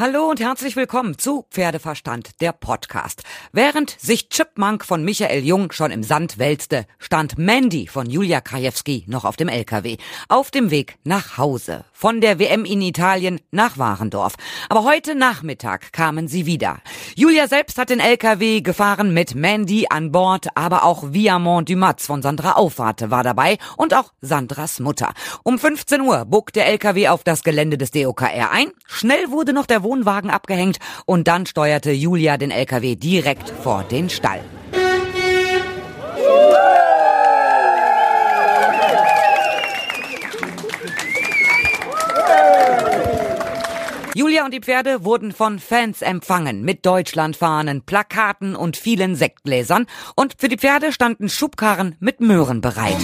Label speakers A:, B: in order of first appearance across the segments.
A: Hallo und herzlich willkommen zu Pferdeverstand, der Podcast. Während sich Chipmunk von Michael Jung schon im Sand wälzte, stand Mandy von Julia Krajewski noch auf dem LKW. Auf dem Weg nach Hause. Von der WM in Italien nach Warendorf. Aber heute Nachmittag kamen sie wieder. Julia selbst hat den LKW gefahren mit Mandy an Bord, aber auch Viamont Dumas von Sandra Aufwarte war dabei und auch Sandras Mutter. Um 15 Uhr bog der LKW auf das Gelände des DOKR ein. Schnell wurde noch der Wohnwagen abgehängt und dann steuerte Julia den LKW direkt vor den Stall. Julia und die Pferde wurden von Fans empfangen mit Deutschlandfahnen, Plakaten und vielen Sektgläsern und für die Pferde standen Schubkarren mit Möhren bereit.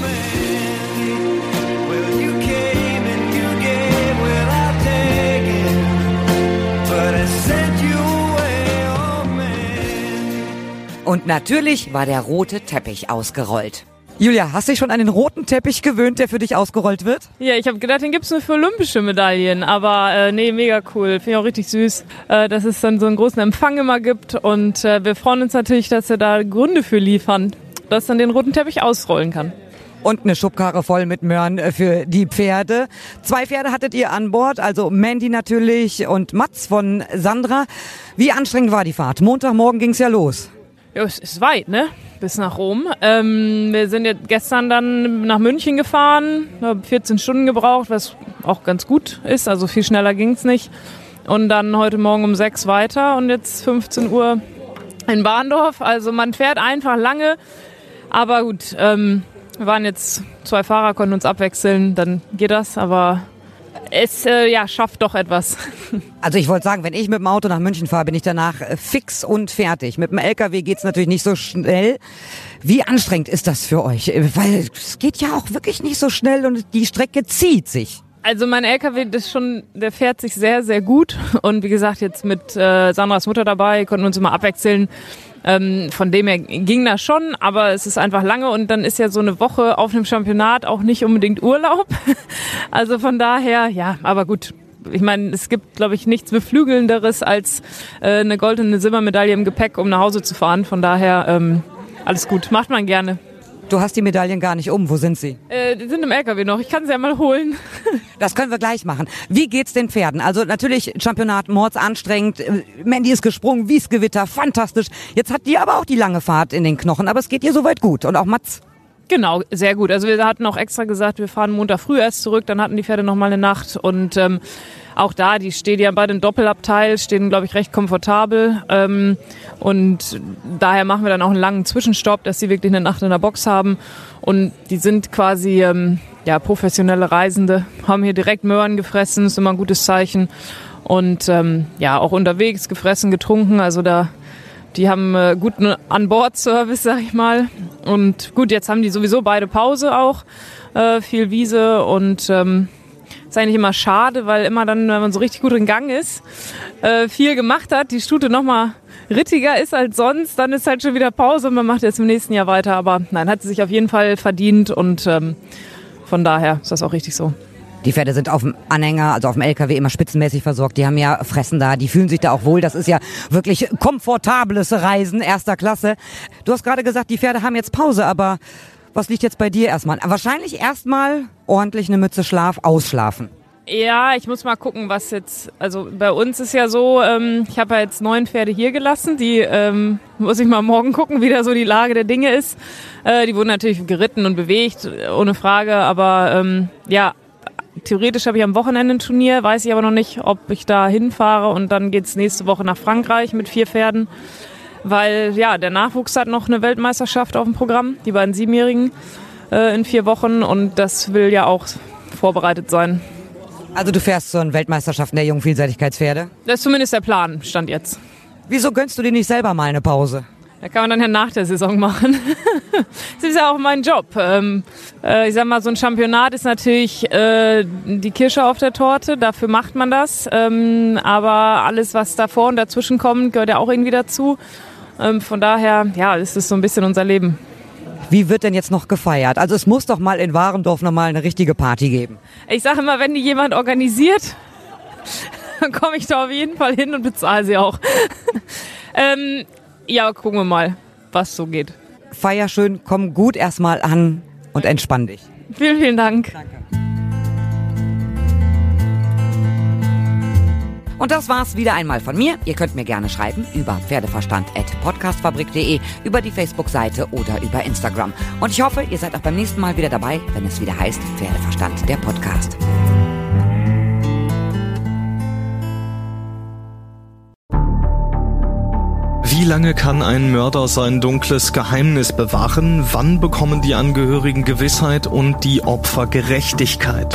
A: Und natürlich war der rote Teppich ausgerollt. Julia, hast du dich schon an den roten Teppich gewöhnt, der für dich ausgerollt wird?
B: Ja, ich habe gedacht, den gibt's nur für olympische Medaillen. Aber äh, nee, mega cool. Finde ich auch richtig süß, äh, dass es dann so einen großen Empfang immer gibt. Und äh, wir freuen uns natürlich, dass wir da Gründe für liefern, dass dann den roten Teppich ausrollen kann
A: und eine Schubkarre voll mit Möhren äh, für die Pferde. Zwei Pferde hattet ihr an Bord, also Mandy natürlich und Mats von Sandra. Wie anstrengend war die Fahrt? Montagmorgen ging's ja los.
B: Ja, es ist weit, ne? Bis nach Rom. Ähm, wir sind jetzt gestern dann nach München gefahren, 14 Stunden gebraucht, was auch ganz gut ist. Also viel schneller ging's nicht. Und dann heute Morgen um 6 weiter und jetzt 15 Uhr in Bahndorf. Also man fährt einfach lange. Aber gut, ähm, wir waren jetzt zwei Fahrer, konnten uns abwechseln, dann geht das. Aber es äh, ja, schafft doch etwas.
A: Also ich wollte sagen, wenn ich mit dem Auto nach München fahre, bin ich danach äh, fix und fertig. Mit dem LKW geht's natürlich nicht so schnell. Wie anstrengend ist das für euch? Äh, weil es geht ja auch wirklich nicht so schnell und die Strecke zieht sich.
B: Also mein LKW, das schon, der fährt sich sehr, sehr gut. Und wie gesagt, jetzt mit äh, Sandras Mutter dabei, konnten uns immer abwechseln. Ähm, von dem her ging das schon, aber es ist einfach lange und dann ist ja so eine Woche auf einem Championat auch nicht unbedingt Urlaub. also von daher, ja, aber gut, ich meine, es gibt, glaube ich, nichts Beflügelnderes als äh, eine goldene Silbermedaille im Gepäck, um nach Hause zu fahren. Von daher, ähm, alles gut, macht man gerne.
A: Du hast die Medaillen gar nicht um. Wo sind sie?
B: Äh, die sind im LKW noch. Ich kann sie ja mal holen.
A: das können wir gleich machen. Wie geht's den Pferden? Also natürlich Championat Mords anstrengend. Äh, Mandy ist gesprungen, wie's Gewitter, fantastisch. Jetzt hat die aber auch die lange Fahrt in den Knochen. Aber es geht ihr soweit gut. Und auch Mats.
B: Genau, sehr gut. Also wir hatten auch extra gesagt, wir fahren Montag früh erst zurück, dann hatten die Pferde noch mal eine Nacht und ähm, auch da, die stehen ja bei den Doppelabteil, stehen, glaube ich, recht komfortabel. Ähm, und daher machen wir dann auch einen langen Zwischenstopp, dass sie wirklich eine Nacht in der Box haben. Und die sind quasi ähm, ja, professionelle Reisende, haben hier direkt Möhren gefressen, ist immer ein gutes Zeichen. Und ähm, ja, auch unterwegs gefressen, getrunken. Also da, die haben äh, guten An-Bord-Service, sag ich mal. Und gut, jetzt haben die sowieso beide Pause auch, äh, viel Wiese und ähm, eigentlich immer schade, weil immer dann, wenn man so richtig gut in Gang ist, äh, viel gemacht hat, die Stute nochmal rittiger ist als sonst, dann ist halt schon wieder Pause und man macht jetzt im nächsten Jahr weiter. Aber nein, hat sie sich auf jeden Fall verdient und ähm, von daher ist das auch richtig so.
A: Die Pferde sind auf dem Anhänger, also auf dem LKW immer spitzenmäßig versorgt. Die haben ja Fressen da, die fühlen sich da auch wohl. Das ist ja wirklich komfortables Reisen erster Klasse. Du hast gerade gesagt, die Pferde haben jetzt Pause, aber was liegt jetzt bei dir erstmal? Wahrscheinlich erstmal ordentlich eine Mütze Schlaf, ausschlafen.
B: Ja, ich muss mal gucken, was jetzt. Also bei uns ist ja so, ähm, ich habe ja jetzt neun Pferde hier gelassen. Die ähm, muss ich mal morgen gucken, wie da so die Lage der Dinge ist. Äh, die wurden natürlich geritten und bewegt, ohne Frage. Aber ähm, ja, theoretisch habe ich am Wochenende ein Turnier, weiß ich aber noch nicht, ob ich da hinfahre. Und dann geht's nächste Woche nach Frankreich mit vier Pferden weil ja, der Nachwuchs hat noch eine Weltmeisterschaft auf dem Programm, die beiden Siebenjährigen äh, in vier Wochen und das will ja auch vorbereitet sein.
A: Also du fährst zu den Weltmeisterschaften der jungen Vielseitigkeitspferde?
B: Das ist zumindest der Plan, stand jetzt.
A: Wieso gönnst du dir nicht selber mal eine Pause?
B: Da kann man dann ja nach der Saison machen. das ist ja auch mein Job. Ähm, äh, ich sag mal, so ein Championat ist natürlich äh, die Kirsche auf der Torte, dafür macht man das. Ähm, aber alles, was davor und dazwischen kommt, gehört ja auch irgendwie dazu. Ähm, von daher, ja, ist es so ein bisschen unser Leben.
A: Wie wird denn jetzt noch gefeiert? Also es muss doch mal in Warendorf noch mal eine richtige Party geben.
B: Ich sage immer, wenn die jemand organisiert, komme ich da auf jeden Fall hin und bezahle sie auch. ähm, ja, gucken wir mal, was so geht.
A: Feier schön, komm gut erstmal an und entspann dich.
B: Vielen, vielen Dank. Danke.
A: Und das war's wieder einmal von mir. Ihr könnt mir gerne schreiben über pferdeverstand.podcastfabrik.de, über die Facebook-Seite oder über Instagram. Und ich hoffe, ihr seid auch beim nächsten Mal wieder dabei, wenn es wieder heißt Pferdeverstand, der Podcast.
C: Wie lange kann ein Mörder sein dunkles Geheimnis bewahren? Wann bekommen die Angehörigen Gewissheit und die Opfer Gerechtigkeit?